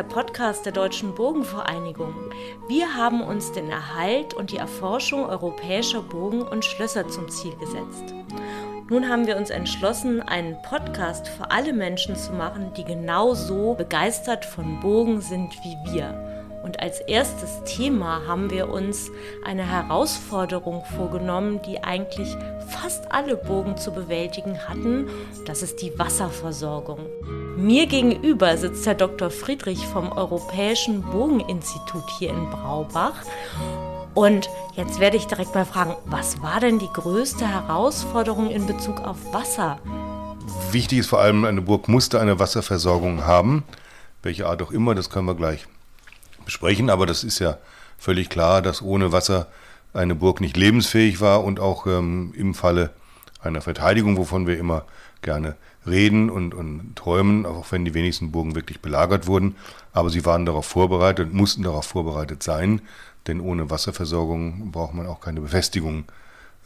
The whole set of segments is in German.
der Podcast der Deutschen Burgenvereinigung. Wir haben uns den Erhalt und die Erforschung europäischer Burgen und Schlösser zum Ziel gesetzt. Nun haben wir uns entschlossen, einen Podcast für alle Menschen zu machen, die genauso begeistert von Burgen sind wie wir. Und als erstes Thema haben wir uns eine Herausforderung vorgenommen, die eigentlich fast alle Burgen zu bewältigen hatten. Das ist die Wasserversorgung. Mir gegenüber sitzt Herr Dr. Friedrich vom Europäischen Burgeninstitut hier in Braubach. Und jetzt werde ich direkt mal fragen, was war denn die größte Herausforderung in Bezug auf Wasser? Wichtig ist vor allem, eine Burg musste eine Wasserversorgung haben. Welche Art auch immer, das können wir gleich besprechen, aber das ist ja völlig klar, dass ohne Wasser eine Burg nicht lebensfähig war und auch ähm, im Falle einer Verteidigung, wovon wir immer gerne reden und, und träumen, auch wenn die wenigsten Burgen wirklich belagert wurden. Aber sie waren darauf vorbereitet, mussten darauf vorbereitet sein, denn ohne Wasserversorgung braucht man auch keine Befestigung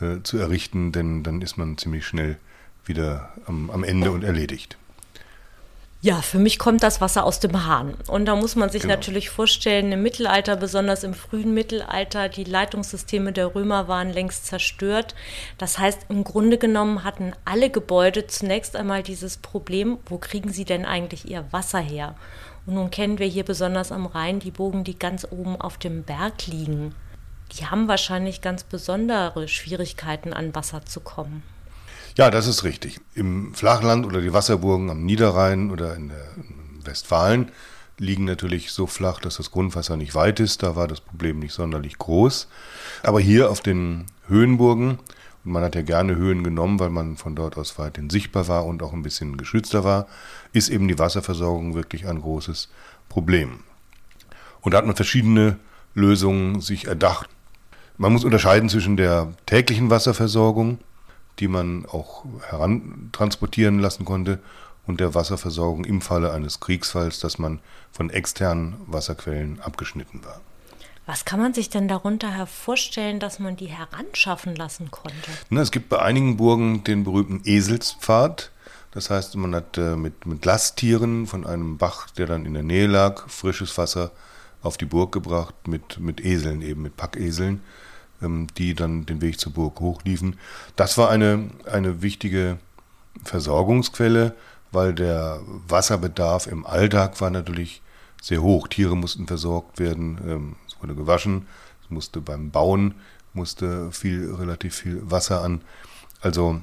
äh, zu errichten, denn dann ist man ziemlich schnell wieder am, am Ende und erledigt. Ja, für mich kommt das Wasser aus dem Hahn. Und da muss man sich genau. natürlich vorstellen, im Mittelalter, besonders im frühen Mittelalter, die Leitungssysteme der Römer waren längst zerstört. Das heißt, im Grunde genommen hatten alle Gebäude zunächst einmal dieses Problem, wo kriegen sie denn eigentlich ihr Wasser her? Und nun kennen wir hier besonders am Rhein die Bogen, die ganz oben auf dem Berg liegen. Die haben wahrscheinlich ganz besondere Schwierigkeiten, an Wasser zu kommen. Ja, das ist richtig. Im Flachland oder die Wasserburgen am Niederrhein oder in, der, Westfalen liegen natürlich so flach, dass das Grundwasser nicht weit ist. Da war das Problem nicht sonderlich groß. Aber hier auf den Höhenburgen, und man hat ja gerne Höhen genommen, weil man von dort aus weithin sichtbar war und auch ein bisschen geschützter war, ist eben die Wasserversorgung wirklich ein großes Problem. Und da hat man verschiedene Lösungen sich erdacht. Man muss unterscheiden zwischen der täglichen Wasserversorgung, die man auch herantransportieren lassen konnte und der Wasserversorgung im Falle eines Kriegsfalls, dass man von externen Wasserquellen abgeschnitten war. Was kann man sich denn darunter vorstellen, dass man die heranschaffen lassen konnte? Na, es gibt bei einigen Burgen den berühmten Eselspfad. Das heißt, man hat äh, mit, mit Lasttieren von einem Bach, der dann in der Nähe lag, frisches Wasser auf die Burg gebracht, mit, mit Eseln eben, mit Packeseln. Ähm, die dann den Weg zur Burg hochliefen. Das war eine, eine wichtige Versorgungsquelle, weil der Wasserbedarf im Alltag war natürlich sehr hoch. Tiere mussten versorgt werden, ähm, es wurde gewaschen, es musste beim Bauen musste viel, relativ viel Wasser an. Also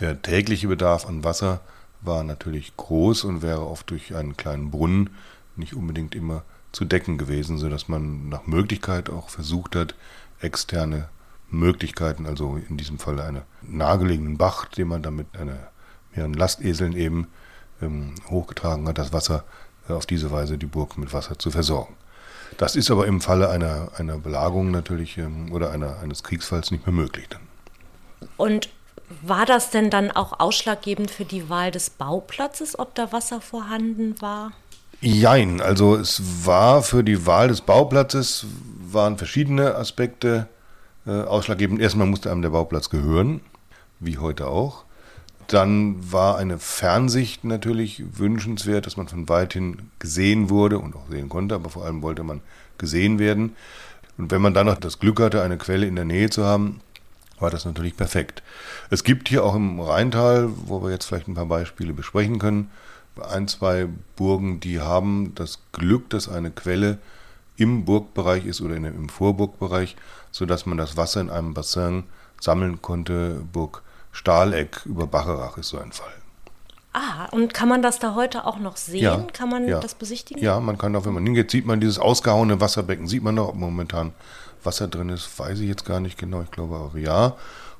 der tägliche Bedarf an Wasser war natürlich groß und wäre oft durch einen kleinen Brunnen nicht unbedingt immer zu decken gewesen, sodass man nach Möglichkeit auch versucht hat, externe Möglichkeiten, also in diesem Fall einen nahegelegenen Bach, den man dann mit mehreren Lasteseln eben ähm, hochgetragen hat, das Wasser äh, auf diese Weise die Burg mit Wasser zu versorgen. Das ist aber im Falle einer, einer Belagerung natürlich ähm, oder einer, eines Kriegsfalls nicht mehr möglich dann. Und war das denn dann auch ausschlaggebend für die Wahl des Bauplatzes, ob da Wasser vorhanden war? Jein, also es war für die Wahl des Bauplatzes waren verschiedene Aspekte äh, ausschlaggebend. Erstmal musste einem der Bauplatz gehören, wie heute auch. Dann war eine Fernsicht natürlich wünschenswert, dass man von weithin gesehen wurde und auch sehen konnte, aber vor allem wollte man gesehen werden. Und wenn man dann noch das Glück hatte, eine Quelle in der Nähe zu haben, war das natürlich perfekt. Es gibt hier auch im Rheintal, wo wir jetzt vielleicht ein paar Beispiele besprechen können, ein, zwei Burgen, die haben das Glück, dass eine Quelle im Burgbereich ist oder im Vorburgbereich, sodass man das Wasser in einem Bassin sammeln konnte. Burg Stahleck über Bacherach ist so ein Fall. Ah, und kann man das da heute auch noch sehen? Ja, kann man ja. das besichtigen? Ja, man kann auch, wenn man hingeht, sieht man dieses ausgehauene Wasserbecken, sieht man noch, ob momentan Wasser drin ist, weiß ich jetzt gar nicht genau, ich glaube auch ja.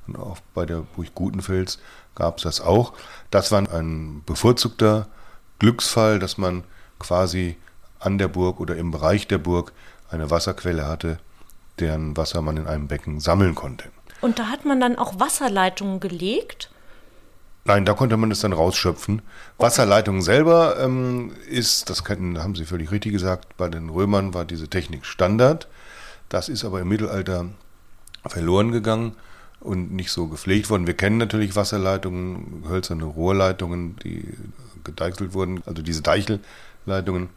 Und auch bei der Burg Gutenfels gab es das auch. Das war ein bevorzugter Glücksfall, dass man quasi an der Burg oder im Bereich der Burg eine Wasserquelle hatte, deren Wasser man in einem Becken sammeln konnte. Und da hat man dann auch Wasserleitungen gelegt? Nein, da konnte man es dann rausschöpfen. Okay. Wasserleitung selber ähm, ist, das haben Sie völlig richtig gesagt, bei den Römern war diese Technik Standard. Das ist aber im Mittelalter verloren gegangen und nicht so gepflegt worden. Wir kennen natürlich Wasserleitungen, hölzerne Rohrleitungen, die gedeichselt wurden, also diese Deichelleitungen.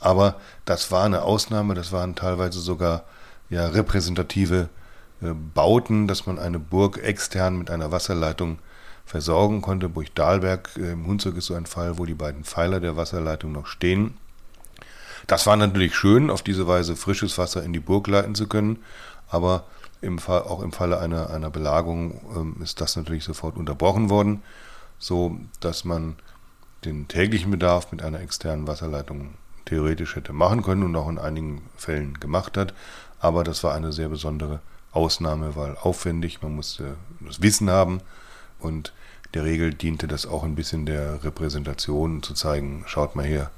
Aber das war eine Ausnahme, das waren teilweise sogar ja, repräsentative äh, Bauten, dass man eine Burg extern mit einer Wasserleitung versorgen konnte. Burg Dahlberg äh, im Hunsrück ist so ein Fall, wo die beiden Pfeiler der Wasserleitung noch stehen. Das war natürlich schön, auf diese Weise frisches Wasser in die Burg leiten zu können, aber im Fall, auch im Falle einer, einer Belagerung ähm, ist das natürlich sofort unterbrochen worden, so dass man den täglichen Bedarf mit einer externen Wasserleitung theoretisch hätte machen können und auch in einigen Fällen gemacht hat. Aber das war eine sehr besondere Ausnahme, weil aufwendig, man musste das Wissen haben und der Regel diente das auch ein bisschen der Repräsentation zu zeigen, schaut mal her,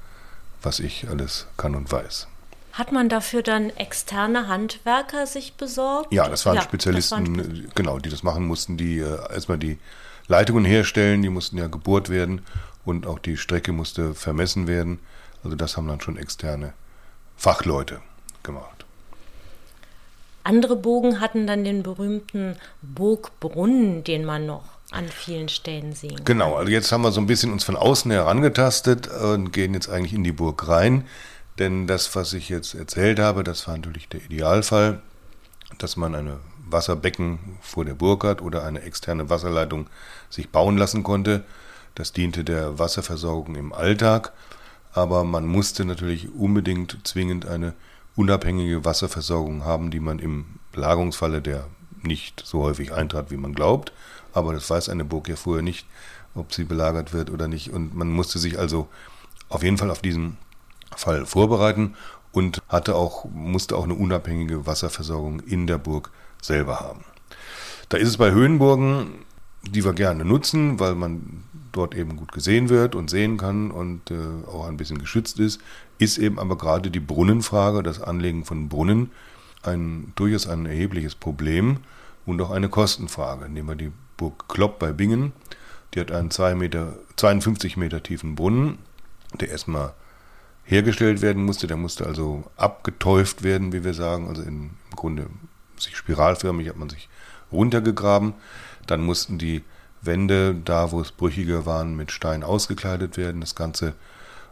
was ich alles kann und weiß. Hat man dafür dann externe Handwerker sich besorgt? Ja, das waren ja, Spezialisten, das waren genau, die das machen mussten, die äh, erstmal die Leitungen herstellen, die mussten ja gebohrt werden und auch die Strecke musste vermessen werden. Also das haben dann schon externe Fachleute gemacht. Andere Bogen hatten dann den berühmten Burgbrunnen, den man noch an vielen Stellen sehen kann. Genau, also jetzt haben wir so ein bisschen uns von außen herangetastet und gehen jetzt eigentlich in die Burg rein. Denn das, was ich jetzt erzählt habe, das war natürlich der Idealfall, dass man eine Wasserbecken vor der Burg hat oder eine externe Wasserleitung sich bauen lassen konnte. Das diente der Wasserversorgung im Alltag, aber man musste natürlich unbedingt zwingend eine unabhängige Wasserversorgung haben, die man im Belagerungsfalle, der nicht so häufig eintrat, wie man glaubt, aber das weiß eine Burg ja vorher nicht, ob sie belagert wird oder nicht. Und man musste sich also auf jeden Fall auf diesen Fall vorbereiten und hatte auch, musste auch eine unabhängige Wasserversorgung in der Burg selber haben. Da ist es bei Höhenburgen, die wir gerne nutzen, weil man dort eben gut gesehen wird und sehen kann und äh, auch ein bisschen geschützt ist, ist eben aber gerade die Brunnenfrage, das Anlegen von Brunnen, ein durchaus ein erhebliches Problem und auch eine Kostenfrage. Nehmen wir die Burg Klopp bei Bingen, die hat einen 2 Meter, 52 Meter tiefen Brunnen, der erstmal hergestellt werden musste. Der musste also abgetäuft werden, wie wir sagen. Also in, im Grunde sich spiralförmig hat man sich runtergegraben. Dann mussten die Wände, da wo es brüchiger waren, mit Stein ausgekleidet werden. Das Ganze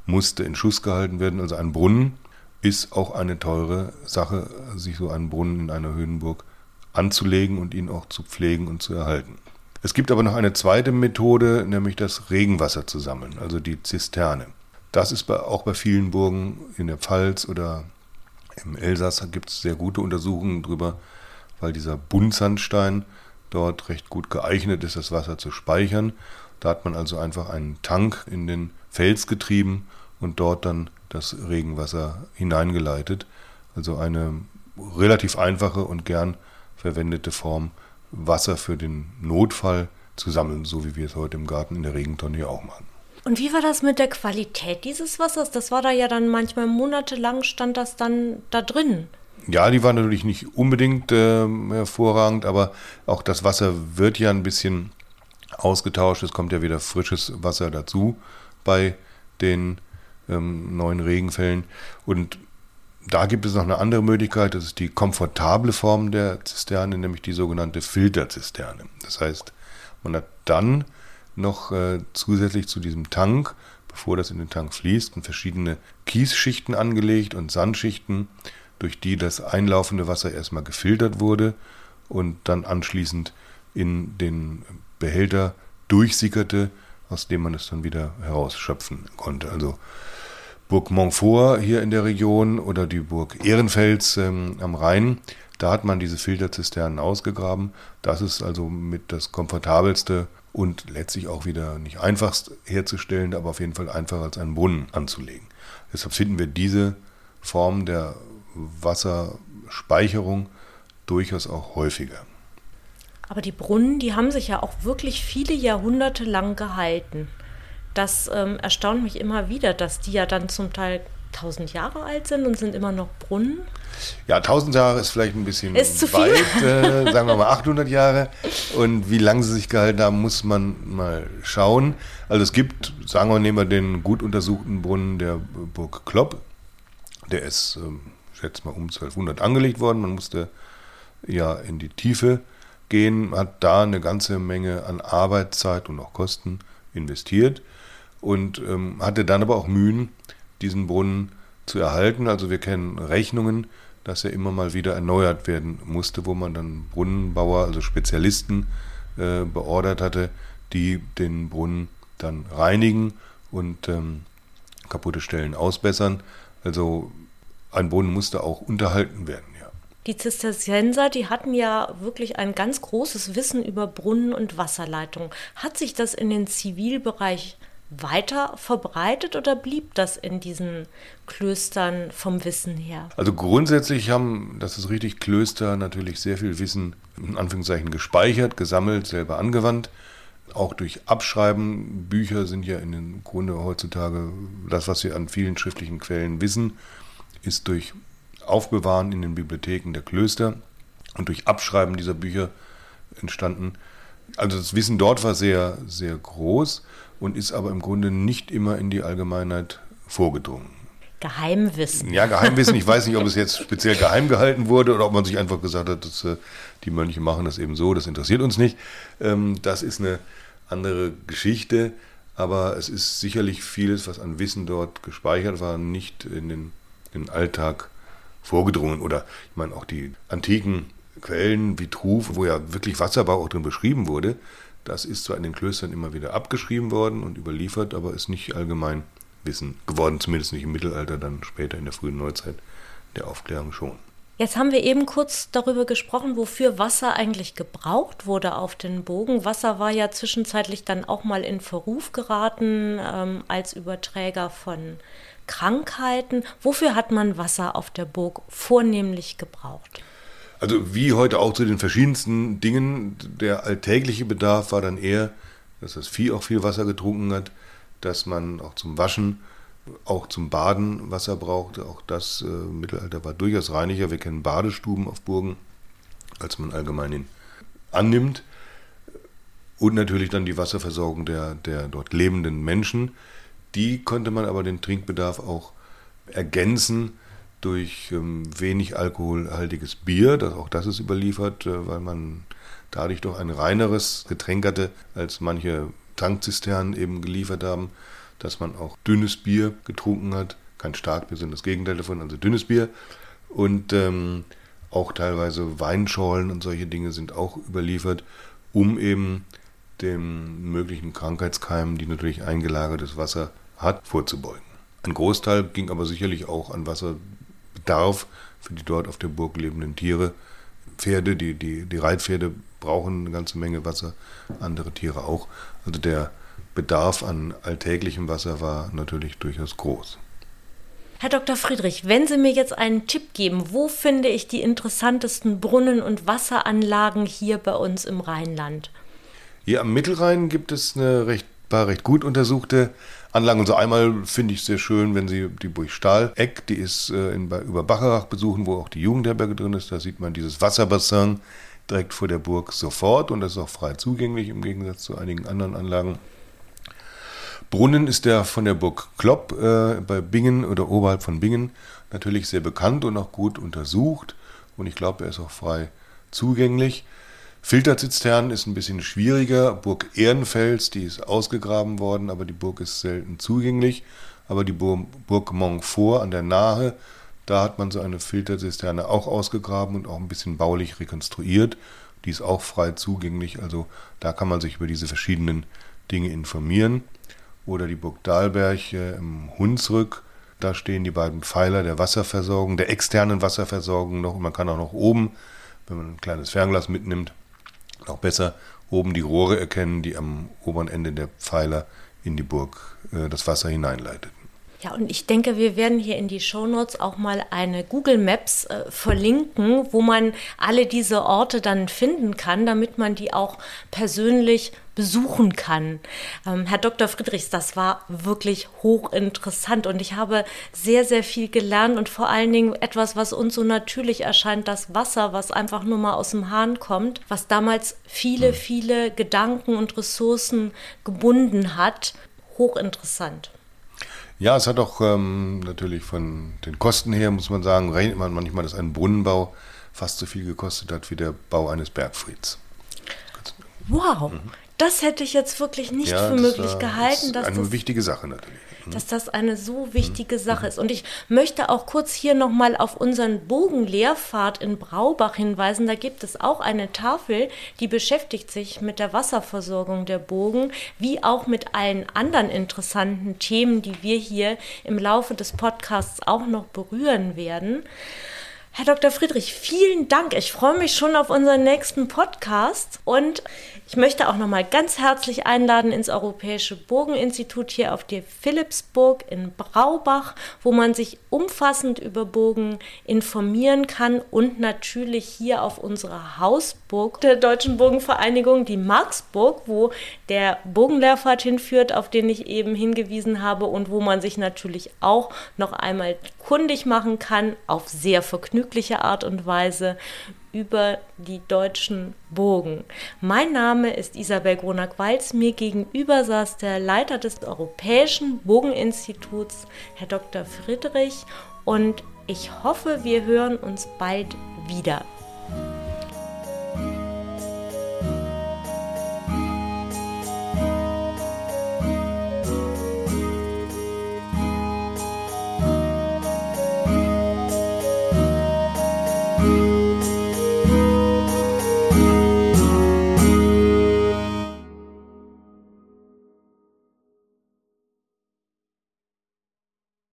musste in Schuss gehalten werden. Also ein Brunnen ist auch eine teure Sache, sich so einen Brunnen in einer Höhenburg anzulegen und ihn auch zu pflegen und zu erhalten. Es gibt aber noch eine zweite Methode, nämlich das Regenwasser zu sammeln, also die Zisterne. Das ist bei, auch bei vielen Burgen in der Pfalz oder im Elsass gibt es sehr gute Untersuchungen darüber, weil dieser Buntsandstein dort recht gut geeignet ist, das Wasser zu speichern. Da hat man also einfach einen Tank in den Fels getrieben und dort dann das Regenwasser hineingeleitet. Also eine relativ einfache und gern verwendete Form, Wasser für den Notfall zu sammeln, so wie wir es heute im Garten in der Regentonne hier auch machen. Und wie war das mit der Qualität dieses Wassers? Das war da ja dann manchmal monatelang stand das dann da drin. Ja, die war natürlich nicht unbedingt äh, hervorragend, aber auch das Wasser wird ja ein bisschen ausgetauscht. Es kommt ja wieder frisches Wasser dazu bei den ähm, neuen Regenfällen. Und da gibt es noch eine andere Möglichkeit, das ist die komfortable Form der Zisterne, nämlich die sogenannte Filterzisterne. Das heißt, man hat dann noch äh, zusätzlich zu diesem Tank, bevor das in den Tank fließt, verschiedene Kiesschichten angelegt und Sandschichten, durch die das einlaufende Wasser erstmal gefiltert wurde und dann anschließend in den Behälter durchsickerte, aus dem man es dann wieder herausschöpfen konnte. Also Burg Montfort hier in der Region oder die Burg Ehrenfels ähm, am Rhein, da hat man diese Filterzisternen ausgegraben. Das ist also mit das komfortabelste und letztlich auch wieder nicht einfachst herzustellen, aber auf jeden Fall einfacher als einen Brunnen anzulegen. Deshalb finden wir diese Form der Wasserspeicherung durchaus auch häufiger. Aber die Brunnen, die haben sich ja auch wirklich viele Jahrhunderte lang gehalten das ähm, erstaunt mich immer wieder, dass die ja dann zum Teil tausend Jahre alt sind und sind immer noch Brunnen. Ja, tausend Jahre ist vielleicht ein bisschen ist zu weit, äh, sagen wir mal 800 Jahre. Und wie lange sie sich gehalten haben, muss man mal schauen. Also es gibt, sagen wir, nehmen wir den gut untersuchten Brunnen der Burg Klopp. Der ist, ähm, schätze mal, um 1200 angelegt worden. Man musste ja in die Tiefe gehen, hat da eine ganze Menge an Arbeitszeit und auch Kosten investiert und ähm, hatte dann aber auch Mühen, diesen Brunnen zu erhalten. Also wir kennen Rechnungen, dass er immer mal wieder erneuert werden musste, wo man dann Brunnenbauer, also Spezialisten äh, beordert hatte, die den Brunnen dann reinigen und ähm, kaputte Stellen ausbessern. Also ein Brunnen musste auch unterhalten werden. Ja. Die Zisterzienser, die hatten ja wirklich ein ganz großes Wissen über Brunnen und Wasserleitungen. Hat sich das in den Zivilbereich weiter verbreitet oder blieb das in diesen Klöstern vom Wissen her? Also grundsätzlich haben, das ist richtig, Klöster natürlich sehr viel Wissen in Anführungszeichen gespeichert, gesammelt, selber angewandt. Auch durch Abschreiben. Bücher sind ja in den Grunde heutzutage das, was wir an vielen schriftlichen Quellen wissen, ist durch Aufbewahren in den Bibliotheken der Klöster und durch Abschreiben dieser Bücher entstanden. Also das Wissen dort war sehr, sehr groß und ist aber im Grunde nicht immer in die Allgemeinheit vorgedrungen. Geheimwissen. Ja, Geheimwissen. Ich weiß nicht, ob es jetzt speziell geheim gehalten wurde oder ob man sich einfach gesagt hat, dass, äh, die Mönche machen das eben so, das interessiert uns nicht. Ähm, das ist eine andere Geschichte, aber es ist sicherlich vieles, was an Wissen dort gespeichert war, nicht in den, den Alltag vorgedrungen. Oder ich meine auch die antiken Quellen wie Truf, wo ja wirklich Wasserbau auch drin beschrieben wurde, das ist zwar in den Klöstern immer wieder abgeschrieben worden und überliefert, aber ist nicht allgemein Wissen geworden, zumindest nicht im Mittelalter, dann später in der frühen Neuzeit der Aufklärung schon. Jetzt haben wir eben kurz darüber gesprochen, wofür Wasser eigentlich gebraucht wurde auf den Bogen. Wasser war ja zwischenzeitlich dann auch mal in Verruf geraten ähm, als Überträger von Krankheiten. Wofür hat man Wasser auf der Burg vornehmlich gebraucht? Also wie heute auch zu den verschiedensten Dingen, der alltägliche Bedarf war dann eher, dass das Vieh auch viel Wasser getrunken hat, dass man auch zum Waschen, auch zum Baden Wasser brauchte. Auch das äh, Mittelalter war durchaus reiniger. Wir kennen Badestuben auf Burgen, als man allgemein annimmt. Und natürlich dann die Wasserversorgung der, der dort lebenden Menschen. Die konnte man aber den Trinkbedarf auch ergänzen durch ähm, wenig alkoholhaltiges Bier, das, auch das ist überliefert, äh, weil man dadurch doch ein reineres Getränk hatte, als manche Tankzisternen eben geliefert haben, dass man auch dünnes Bier getrunken hat, kein Starkbier, sondern das Gegenteil davon, also dünnes Bier. Und ähm, auch teilweise Weinschorlen und solche Dinge sind auch überliefert, um eben dem möglichen Krankheitskeimen, die natürlich eingelagertes Wasser hat, vorzubeugen. Ein Großteil ging aber sicherlich auch an Wasser Bedarf für die dort auf der Burg lebenden Tiere. Pferde, die, die, die Reitpferde brauchen eine ganze Menge Wasser, andere Tiere auch. Also der Bedarf an alltäglichem Wasser war natürlich durchaus groß. Herr Dr. Friedrich, wenn Sie mir jetzt einen Tipp geben, wo finde ich die interessantesten Brunnen und Wasseranlagen hier bei uns im Rheinland? Hier am Mittelrhein gibt es eine recht, paar recht gut untersuchte Anlagen. So einmal finde ich sehr schön, wenn Sie die Burg Stahleck, die ist äh, in, über Bacharach besuchen, wo auch die Jugendherberge drin ist. Da sieht man dieses Wasserbassin direkt vor der Burg sofort und das ist auch frei zugänglich im Gegensatz zu einigen anderen Anlagen. Brunnen ist der von der Burg Klopp äh, bei Bingen oder oberhalb von Bingen natürlich sehr bekannt und auch gut untersucht und ich glaube, er ist auch frei zugänglich. Filterzistern ist ein bisschen schwieriger. Burg Ehrenfels, die ist ausgegraben worden, aber die Burg ist selten zugänglich. Aber die Burg Montfort an der Nahe, da hat man so eine Filterzisterne auch ausgegraben und auch ein bisschen baulich rekonstruiert. Die ist auch frei zugänglich, also da kann man sich über diese verschiedenen Dinge informieren. Oder die Burg Dahlberg im Hunsrück, da stehen die beiden Pfeiler der Wasserversorgung, der externen Wasserversorgung noch. Und man kann auch noch oben, wenn man ein kleines Fernglas mitnimmt, auch besser oben die Rohre erkennen, die am oberen Ende der Pfeiler in die Burg äh, das Wasser hineinleiteten. Ja, und ich denke, wir werden hier in die Shownotes auch mal eine Google Maps äh, verlinken, wo man alle diese Orte dann finden kann, damit man die auch persönlich besuchen kann. Ähm, Herr Dr. Friedrichs, das war wirklich hochinteressant und ich habe sehr, sehr viel gelernt und vor allen Dingen etwas, was uns so natürlich erscheint, das Wasser, was einfach nur mal aus dem Hahn kommt, was damals viele, hm. viele Gedanken und Ressourcen gebunden hat. Hochinteressant. Ja, es hat auch ähm, natürlich von den Kosten her, muss man sagen, rechnet man manchmal, dass ein Brunnenbau fast so viel gekostet hat wie der Bau eines Bergfrieds. Wow, mhm. Das hätte ich jetzt wirklich nicht Ja, für möglich war- gehalten, das ist eine das wichtige Sache natürlich. dass das eine so wichtige Sache ist. Und ich möchte auch kurz hier nochmal auf unseren Bogenlehrpfad in Braubach hinweisen. Da gibt es auch eine Tafel, die beschäftigt sich mit der Wasserversorgung der Bogen, wie auch mit allen anderen interessanten Themen, die wir hier im Laufe des Podcasts auch noch berühren werden. Herr Dr. Friedrich, vielen Dank. Ich freue mich schon auf unseren nächsten Podcast und ich möchte auch noch mal ganz herzlich einladen ins Europäische Bogeninstitut hier auf der Philipsburg in Braubach, wo man sich umfassend über Bogen informieren kann und natürlich hier auf unserer Hausburg der Deutschen Bogenvereinigung, die Marksburg, wo der Bogenlehrpfad hinführt, auf den ich eben hingewiesen habe und wo man sich natürlich auch noch einmal kundig machen kann auf sehr vergnügliche Art und Weise über die deutschen Bogen. Mein Name ist Isabel Gronack-Walz. Mir gegenüber saß der Leiter des Europäischen Bogeninstituts, Herr Dr. Friedrich. Und ich hoffe, wir hören uns bald wieder.